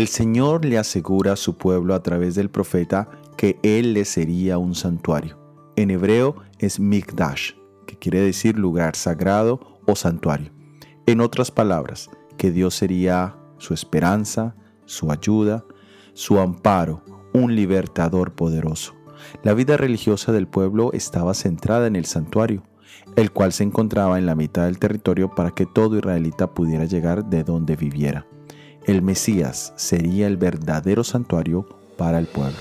El Señor le asegura a su pueblo a través del profeta que Él le sería un santuario. En hebreo es Mikdash, que quiere decir lugar sagrado o santuario. En otras palabras, que Dios sería su esperanza, su ayuda, su amparo, un libertador poderoso. La vida religiosa del pueblo estaba centrada en el santuario, el cual se encontraba en la mitad del territorio para que todo israelita pudiera llegar de donde viviera. El Mesías sería el verdadero santuario para el pueblo.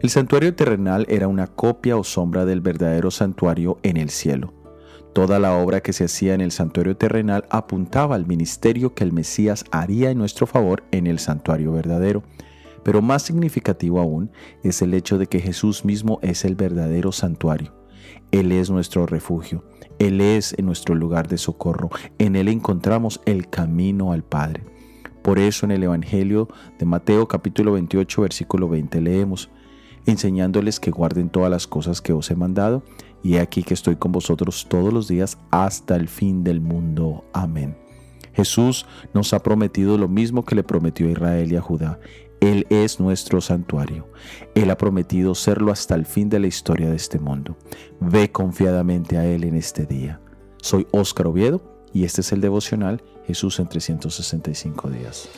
El santuario terrenal era una copia o sombra del verdadero santuario en el cielo. Toda la obra que se hacía en el santuario terrenal apuntaba al ministerio que el Mesías haría en nuestro favor en el santuario verdadero. Pero más significativo aún es el hecho de que Jesús mismo es el verdadero santuario. Él es nuestro refugio, Él es nuestro lugar de socorro, en Él encontramos el camino al Padre. Por eso en el Evangelio de Mateo capítulo 28 versículo 20 leemos, enseñándoles que guarden todas las cosas que os he mandado, y he aquí que estoy con vosotros todos los días hasta el fin del mundo. Amén. Jesús nos ha prometido lo mismo que le prometió a Israel y a Judá. Él es nuestro santuario. Él ha prometido serlo hasta el fin de la historia de este mundo. Ve confiadamente a Él en este día. Soy Óscar Oviedo y este es el devocional Jesús en 365 días.